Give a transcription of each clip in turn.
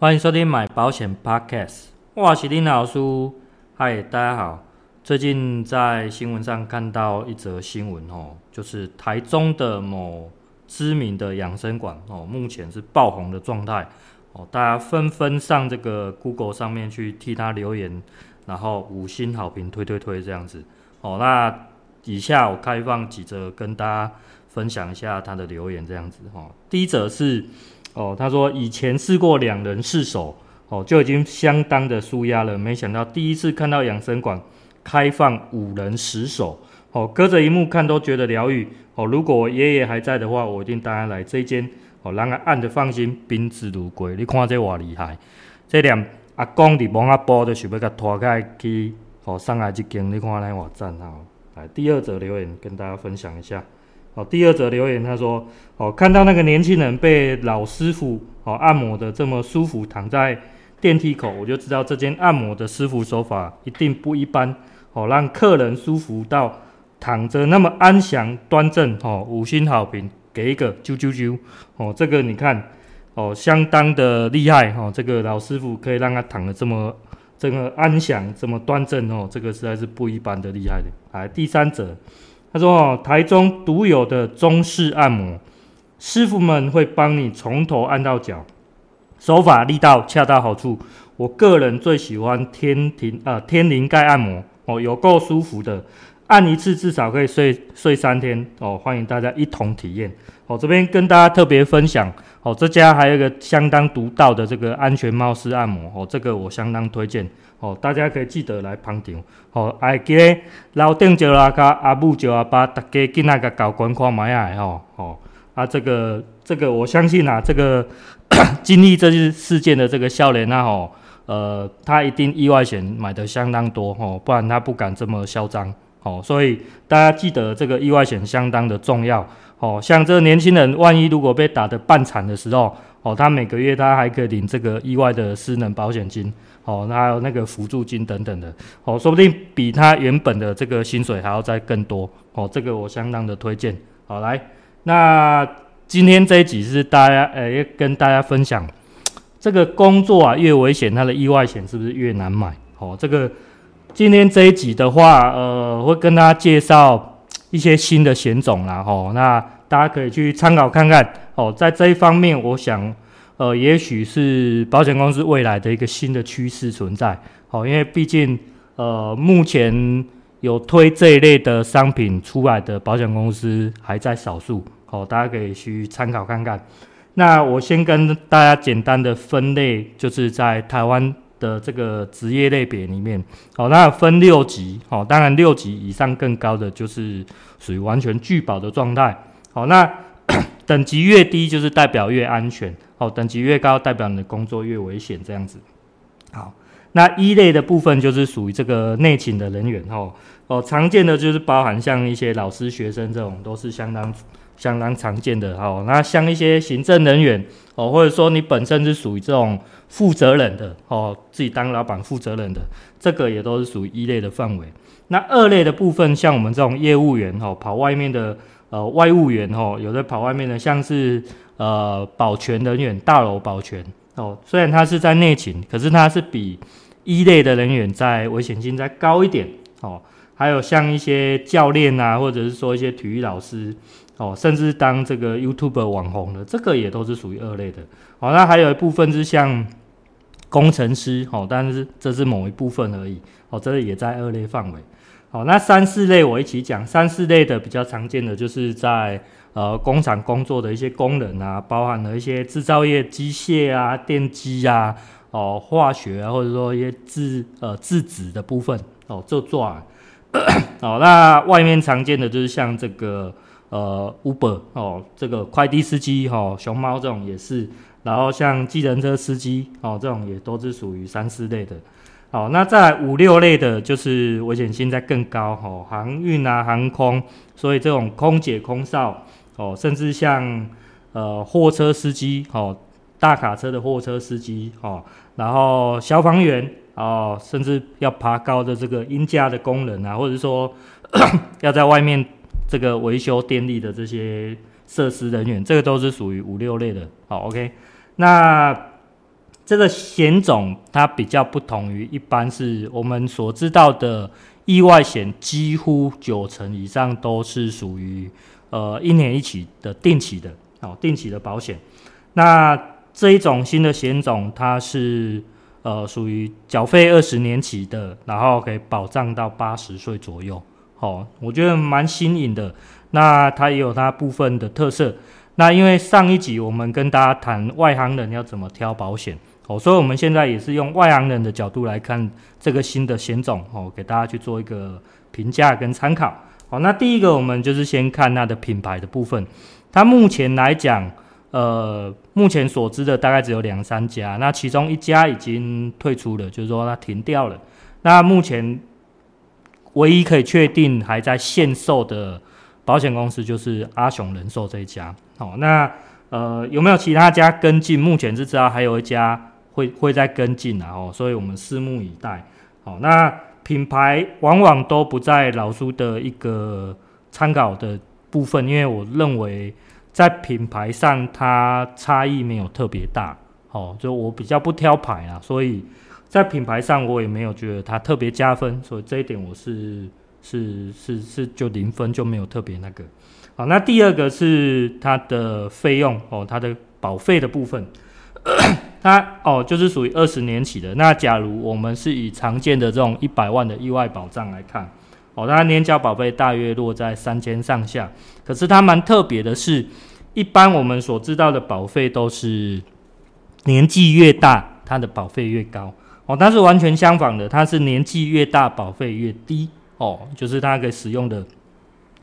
欢迎收听买保险 Podcast，我是林老师。嗨，大家好。最近在新闻上看到一则新闻哦，就是台中的某知名的养生馆哦，目前是爆红的状态哦，大家纷纷上这个 Google 上面去替他留言，然后五星好评推推推这样子哦。那以下我开放几则跟大家分享一下他的留言这样子哈。第一则是。哦，他说以前试过两人试手，哦就已经相当的舒压了。没想到第一次看到养生馆开放五人十手，哦隔着一幕看都觉得疗愈。哦，如果我爷爷还在的话，我一定带他来这间。哦，让他按着放心，宾至如归。你看这多厉害！这点阿公伫网下播的，想要甲拖开去，哦上来这间，你看来我赞啊！来第二则留言跟大家分享一下。哦，第二则留言他说：“哦，看到那个年轻人被老师傅哦按摩的这么舒服，躺在电梯口，我就知道这间按摩的师傅手法一定不一般。哦，让客人舒服到躺着那么安详端正。哦，五星好评，给一个啾啾啾。哦，这个你看，哦，相当的厉害。哦，这个老师傅可以让他躺得这么这个安详，这么端正。哦，这个实在是不一般的厉害的。来，第三则。”他说：“哦，台中独有的中式按摩，师傅们会帮你从头按到脚，手法力道恰到好处。我个人最喜欢天庭啊、呃、天灵盖按摩哦，有够舒服的，按一次至少可以睡睡三天哦。欢迎大家一同体验哦。这边跟大家特别分享哦，这家还有一个相当独到的这个安全帽式按摩哦，这个我相当推荐。”哦，大家可以记得来捧场。哦，哎，记得老邓叫阿卡，阿母叫阿爸，大家进来个搞观看买下吼。哦，啊，这个这个，我相信啊，这个 经历这次事件的这个少年啊，吼，呃，他一定意外险买的相当多，吼，不然他不敢这么嚣张。哦，所以大家记得这个意外险相当的重要。哦，像这个年轻人，万一如果被打得半残的时候，哦，他每个月他还可以领这个意外的失能保险金。哦，那还有那个辅助金等等的，哦，说不定比他原本的这个薪水还要再更多，哦，这个我相当的推荐。好，来，那今天这一集是大家，呃，跟大家分享，这个工作啊越危险，它的意外险是不是越难买？哦，这个今天这一集的话，呃，会跟大家介绍一些新的险种啦，哦，那大家可以去参考看看，哦，在这一方面，我想。呃，也许是保险公司未来的一个新的趋势存在，哦，因为毕竟呃，目前有推这一类的商品出来的保险公司还在少数，好，大家可以去参考看看。那我先跟大家简单的分类，就是在台湾的这个职业类别里面，好，那分六级，好，当然六级以上更高的就是属于完全拒保的状态，好，那 等级越低就是代表越安全。哦，等级越高，代表你的工作越危险，这样子。好，那一类的部分就是属于这个内勤的人员哦。哦，常见的就是包含像一些老师、学生这种，都是相当相当常见的。哦，那像一些行政人员哦，或者说你本身是属于这种负责人的哦，自己当老板负责人的，这个也都是属于一类的范围。那二类的部分，像我们这种业务员哦，跑外面的呃外务员哦，有的跑外面的，像是。呃，保全人员，大楼保全哦，虽然他是在内勤，可是他是比一类的人员在危险性再高一点哦。还有像一些教练啊，或者是说一些体育老师哦，甚至当这个 YouTube 网红的，这个也都是属于二类的。哦，那还有一部分是像工程师哦，但是这是某一部分而已哦，这个也在二类范围。好，那三四类我一起讲，三四类的比较常见的就是在。呃，工厂工作的一些工人啊，包含了一些制造业机械啊、电机啊、哦、化学啊，或者说一些制呃制纸的部分哦，做做啊。哦，那外面常见的就是像这个呃 Uber 哦，这个快递司机哦，熊猫这种也是，然后像计程车司机哦，这种也都是属于三四类的。好，那在五六类的，就是危险性在更高哦，航运啊、航空，所以这种空姐、空少。哦，甚至像呃货车司机哦，大卡车的货车司机哦，然后消防员哦，甚至要爬高的这个鹰架的工人啊，或者说 要在外面这个维修电力的这些设施人员，这个都是属于五六类的。好，OK，那这个险种它比较不同于一般是我们所知道的意外险，几乎九成以上都是属于呃一年一期的定期的哦，定期的保险。那这一种新的险种，它是呃属于缴费二十年期的，然后可以保障到八十岁左右。哦，我觉得蛮新颖的。那它也有它部分的特色。那因为上一集我们跟大家谈外行人要怎么挑保险，哦，所以我们现在也是用外行人的角度来看这个新的险种，哦，给大家去做一个评价跟参考。好，那第一个我们就是先看它的品牌的部分。它目前来讲，呃，目前所知的大概只有两三家，那其中一家已经退出了，就是说它停掉了。那目前唯一可以确定还在限售的保险公司就是阿雄人寿这一家。好，那呃有没有其他家跟进？目前是知道还有一家会会再跟进啊，哦，所以我们拭目以待。好，那品牌往往都不在老苏的一个参考的部分，因为我认为在品牌上它差异没有特别大。哦，就我比较不挑牌啊，所以在品牌上我也没有觉得它特别加分，所以这一点我是是是是就零分就没有特别那个。好，那第二个是它的费用哦，它的保费的部分，它哦就是属于二十年起的。那假如我们是以常见的这种一百万的意外保障来看，哦，它年缴保费大约落在三千上下。可是它蛮特别的是，一般我们所知道的保费都是年纪越大，它的保费越高哦。但是完全相反的，它是年纪越大，保费越低哦，就是它可以使用的。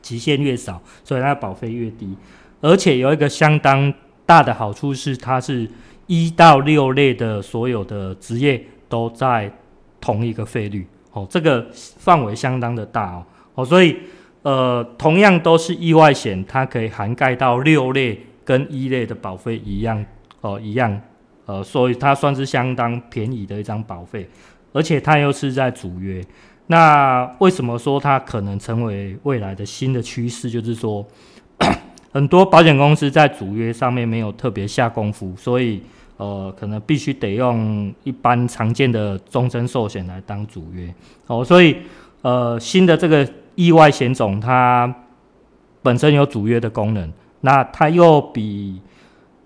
期限越少，所以它的保费越低，而且有一个相当大的好处是，它是一到六类的所有的职业都在同一个费率哦，这个范围相当的大哦哦，所以呃，同样都是意外险，它可以涵盖到六类跟一类的保费一样哦一样呃，所以它算是相当便宜的一张保费，而且它又是在主约。那为什么说它可能成为未来的新的趋势？就是说，很多保险公司在主约上面没有特别下功夫，所以呃，可能必须得用一般常见的终身寿险来当主约。哦，所以呃，新的这个意外险种，它本身有主约的功能，那它又比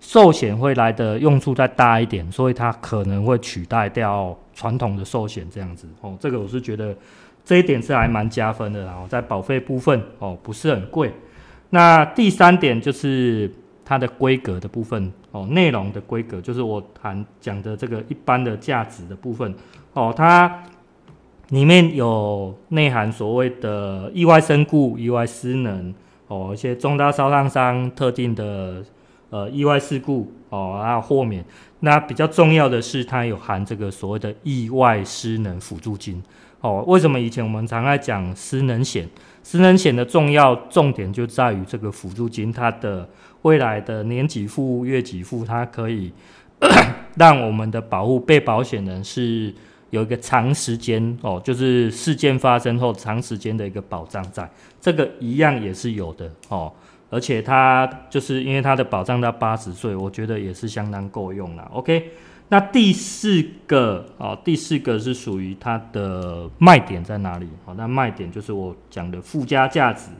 寿险会来的用处再大一点，所以它可能会取代掉。传统的寿险这样子哦，这个我是觉得这一点是还蛮加分的，然后在保费部分哦，不是很贵。那第三点就是它的规格的部分哦，内容的规格就是我谈讲的这个一般的价值的部分哦，它里面有内含所谓的意外身故、意外失能哦，一些重大烧烫伤、特定的呃意外事故哦，还有豁免。那比较重要的是，它有含这个所谓的意外失能辅助金哦。为什么以前我们常爱讲失能险？失能险的重要重点就在于这个辅助金，它的未来的年给付、月给付，它可以 让我们的保护被保险人是有一个长时间哦，就是事件发生后长时间的一个保障，在这个一样也是有的哦。而且它就是因为它的保障到八十岁，我觉得也是相当够用了。OK，那第四个哦，第四个是属于它的卖点在哪里？好，那卖点就是我讲的附加价值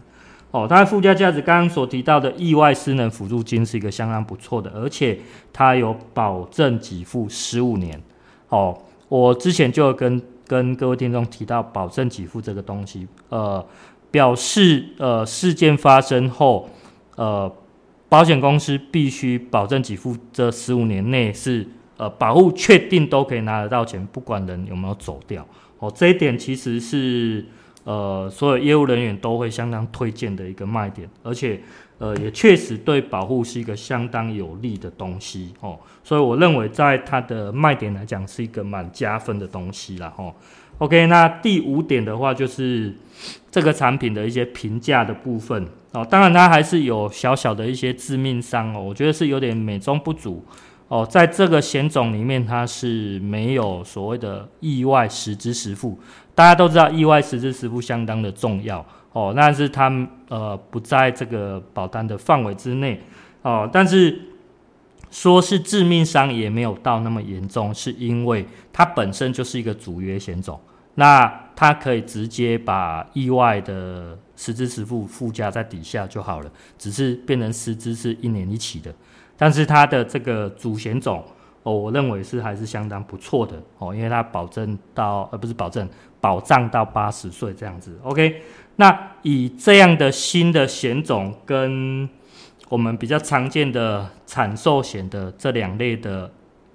哦。它的附加价值刚刚所提到的意外失能辅助金是一个相当不错的，而且它有保证给付十五年。哦，我之前就跟跟各位听众提到保证给付这个东西，呃，表示呃事件发生后。呃，保险公司必须保证给付这十五年内是呃保护确定都可以拿得到钱，不管人有没有走掉。哦，这一点其实是呃所有业务人员都会相当推荐的一个卖点，而且呃也确实对保护是一个相当有利的东西哦。所以我认为在它的卖点来讲是一个蛮加分的东西啦。哦。OK，那第五点的话就是这个产品的一些评价的部分哦，当然它还是有小小的一些致命伤哦，我觉得是有点美中不足哦，在这个险种里面它是没有所谓的意外实支实付，大家都知道意外实支实付相当的重要。哦，但是它呃不在这个保单的范围之内。哦，但是。说是致命伤也没有到那么严重，是因为它本身就是一个主约险种，那它可以直接把意外的实支实付附加在底下就好了，只是变成实支是一年一起的，但是它的这个主险种哦，我认为是还是相当不错的哦，因为它保证到呃不是保证保障到八十岁这样子，OK，那以这样的新的险种跟我们比较常见的产寿险的这两类的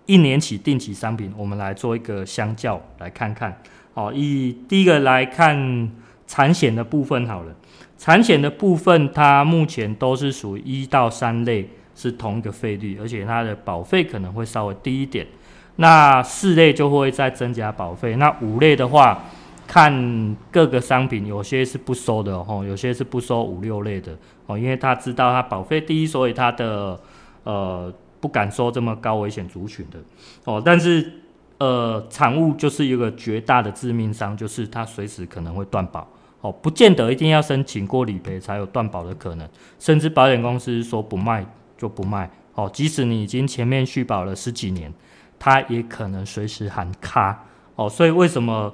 一年期定期商品，我们来做一个相较来看看。好，以第一个来看产险的部分好了。产险的部分，它目前都是属于一到三类是同一个费率，而且它的保费可能会稍微低一点。那四类就会再增加保费。那五类的话，看各个商品，有些是不收的哦，有些是不收五六类的哦，因为他知道他保费低，所以他的呃不敢收这么高危险族群的哦。但是呃，产物就是一个绝大的致命伤，就是它随时可能会断保哦，不见得一定要申请过理赔才有断保的可能，甚至保险公司说不卖就不卖哦，即使你已经前面续保了十几年，它也可能随时喊卡哦。所以为什么？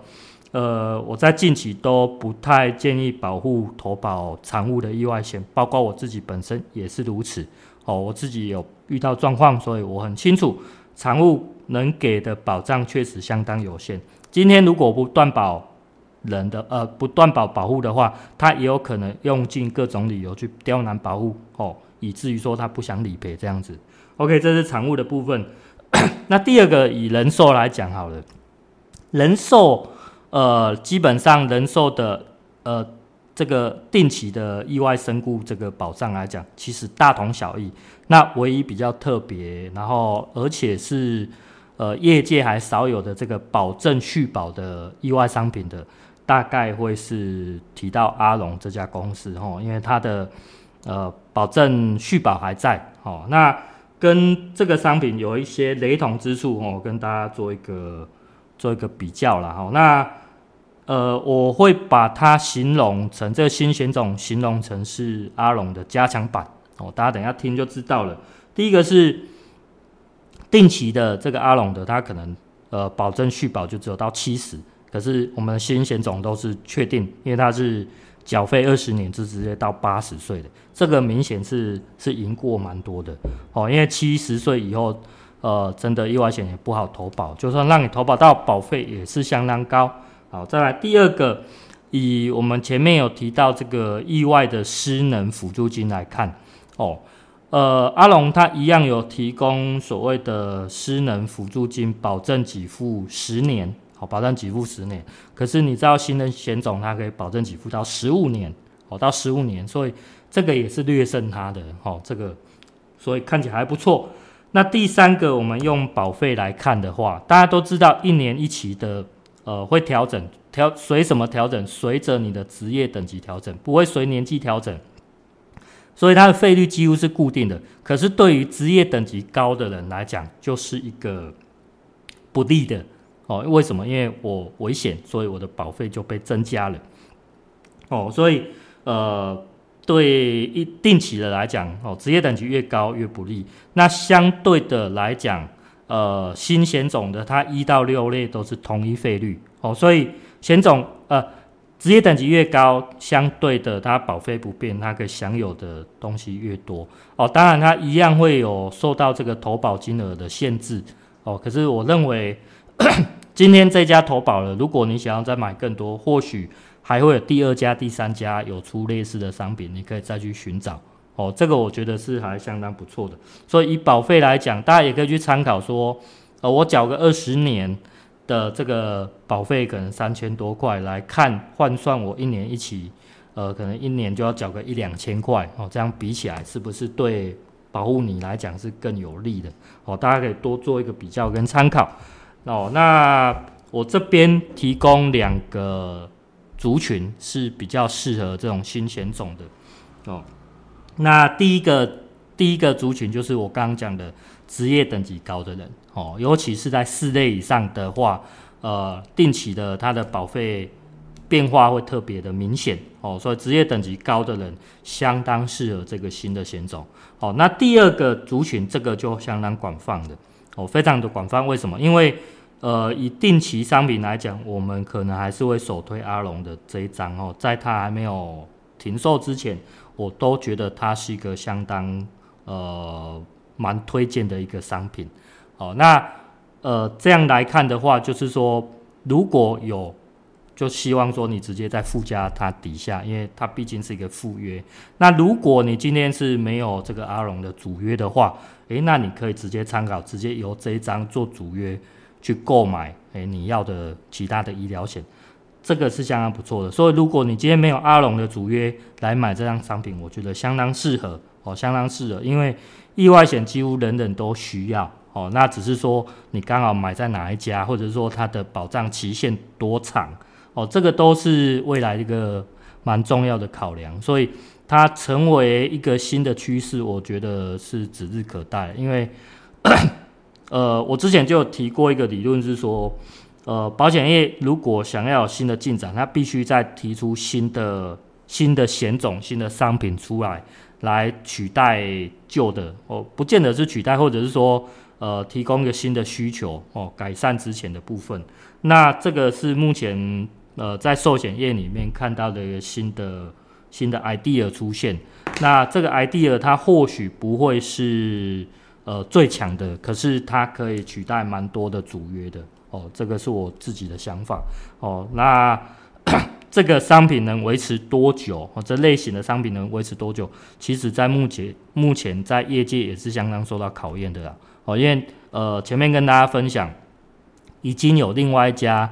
呃，我在近期都不太建议保护投保产物的意外险，包括我自己本身也是如此。哦，我自己有遇到状况，所以我很清楚产物能给的保障确实相当有限。今天如果不断保人的，呃，不断保保护的话，他也有可能用尽各种理由去刁难保护，哦，以至于说他不想理赔这样子。OK，这是产物的部分。那第二个以人寿来讲好了，人寿。呃，基本上人寿的呃这个定期的意外身故这个保障来讲，其实大同小异。那唯一比较特别，然后而且是呃业界还少有的这个保证续保的意外商品的，大概会是提到阿龙这家公司哦，因为它的呃保证续保还在哦。那跟这个商品有一些雷同之处哦，跟大家做一个做一个比较了哈。那呃，我会把它形容成这个新险种，形容成是阿龙的加强版哦。大家等一下听就知道了。第一个是定期的这个阿龙的，它可能呃保证续保就只有到七十，可是我们的新险种都是确定，因为它是缴费二十年就直接到八十岁的，这个明显是是赢过蛮多的哦。因为七十岁以后，呃，真的意外险也不好投保，就算让你投保到保费也是相当高。好，再来第二个，以我们前面有提到这个意外的失能辅助金来看，哦，呃，阿龙他一样有提供所谓的失能辅助金，保证给付十年，好，保证给付十年。可是你知道新人险种它可以保证给付到十五年，哦，到十五年，所以这个也是略胜它的，哦，这个所以看起来还不错。那第三个，我们用保费来看的话，大家都知道一年一期的。呃，会调整，调随什么调整？随着你的职业等级调整，不会随年纪调整。所以它的费率几乎是固定的。可是对于职业等级高的人来讲，就是一个不利的哦。为什么？因为我危险，所以我的保费就被增加了。哦，所以呃，对一定期的来讲，哦，职业等级越高越不利。那相对的来讲。呃，新险种的它一到六类都是同一费率哦，所以险种呃职业等级越高，相对的它保费不变，它可以享有的东西越多哦。当然它一样会有受到这个投保金额的限制哦。可是我认为 今天这家投保了，如果你想要再买更多，或许还会有第二家、第三家有出类似的商品，你可以再去寻找。哦，这个我觉得是还相当不错的，所以以保费来讲，大家也可以去参考说，呃，我缴个二十年的这个保费，可能三千多块来看，换算我一年一起，呃，可能一年就要缴个一两千块，哦，这样比起来是不是对保护你来讲是更有利的？哦，大家可以多做一个比较跟参考。哦，那我这边提供两个族群是比较适合这种新险种的，哦。那第一个第一个族群就是我刚刚讲的职业等级高的人哦，尤其是在四类以上的话，呃，定期的它的保费变化会特别的明显哦，所以职业等级高的人相当适合这个新的险种。哦，那第二个族群这个就相当广泛的哦，非常的广泛。为什么？因为呃，以定期商品来讲，我们可能还是会首推阿龙的这一张哦，在它还没有停售之前，我都觉得它是一个相当呃蛮推荐的一个商品。哦，那呃这样来看的话，就是说如果有。就希望说你直接在附加它底下，因为它毕竟是一个附约。那如果你今天是没有这个阿龙的主约的话，诶，那你可以直接参考，直接由这一张做主约去购买，诶，你要的其他的医疗险，这个是相当不错的。所以如果你今天没有阿龙的主约来买这张商品，我觉得相当适合哦，相当适合，因为意外险几乎人人都需要哦。那只是说你刚好买在哪一家，或者说它的保障期限多长。哦，这个都是未来一个蛮重要的考量，所以它成为一个新的趋势，我觉得是指日可待。因为，呃，我之前就提过一个理论，是说，呃，保险业如果想要有新的进展，它必须再提出新的新的险种、新的商品出来，来取代旧的。哦，不见得是取代，或者是说，呃，提供一个新的需求，哦，改善之前的部分。那这个是目前。呃，在寿险业里面看到的一个新的新的 idea 出现，那这个 idea 它或许不会是呃最强的，可是它可以取代蛮多的主约的哦，这个是我自己的想法哦。那 这个商品能维持多久？哦，这类型的商品能维持多久？其实，在目前目前在业界也是相当受到考验的啦。哦，因为呃前面跟大家分享，已经有另外一家。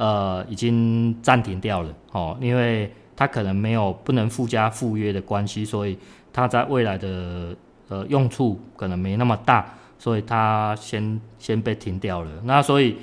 呃，已经暂停掉了哦，因为它可能没有不能附加附约的关系，所以它在未来的呃用处可能没那么大，所以它先先被停掉了。那所以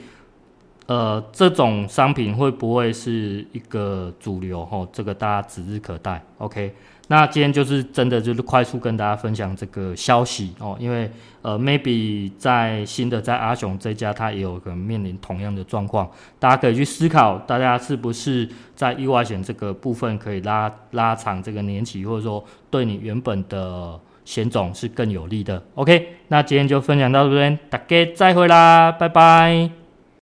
呃，这种商品会不会是一个主流？哦，这个大家指日可待。OK。那今天就是真的就是快速跟大家分享这个消息哦，因为呃，maybe 在新的在阿雄这家，它也有可能面临同样的状况，大家可以去思考，大家是不是在意外险这个部分可以拉拉长这个年期，或者说对你原本的险种是更有利的。OK，那今天就分享到这边，大家再会啦，拜拜。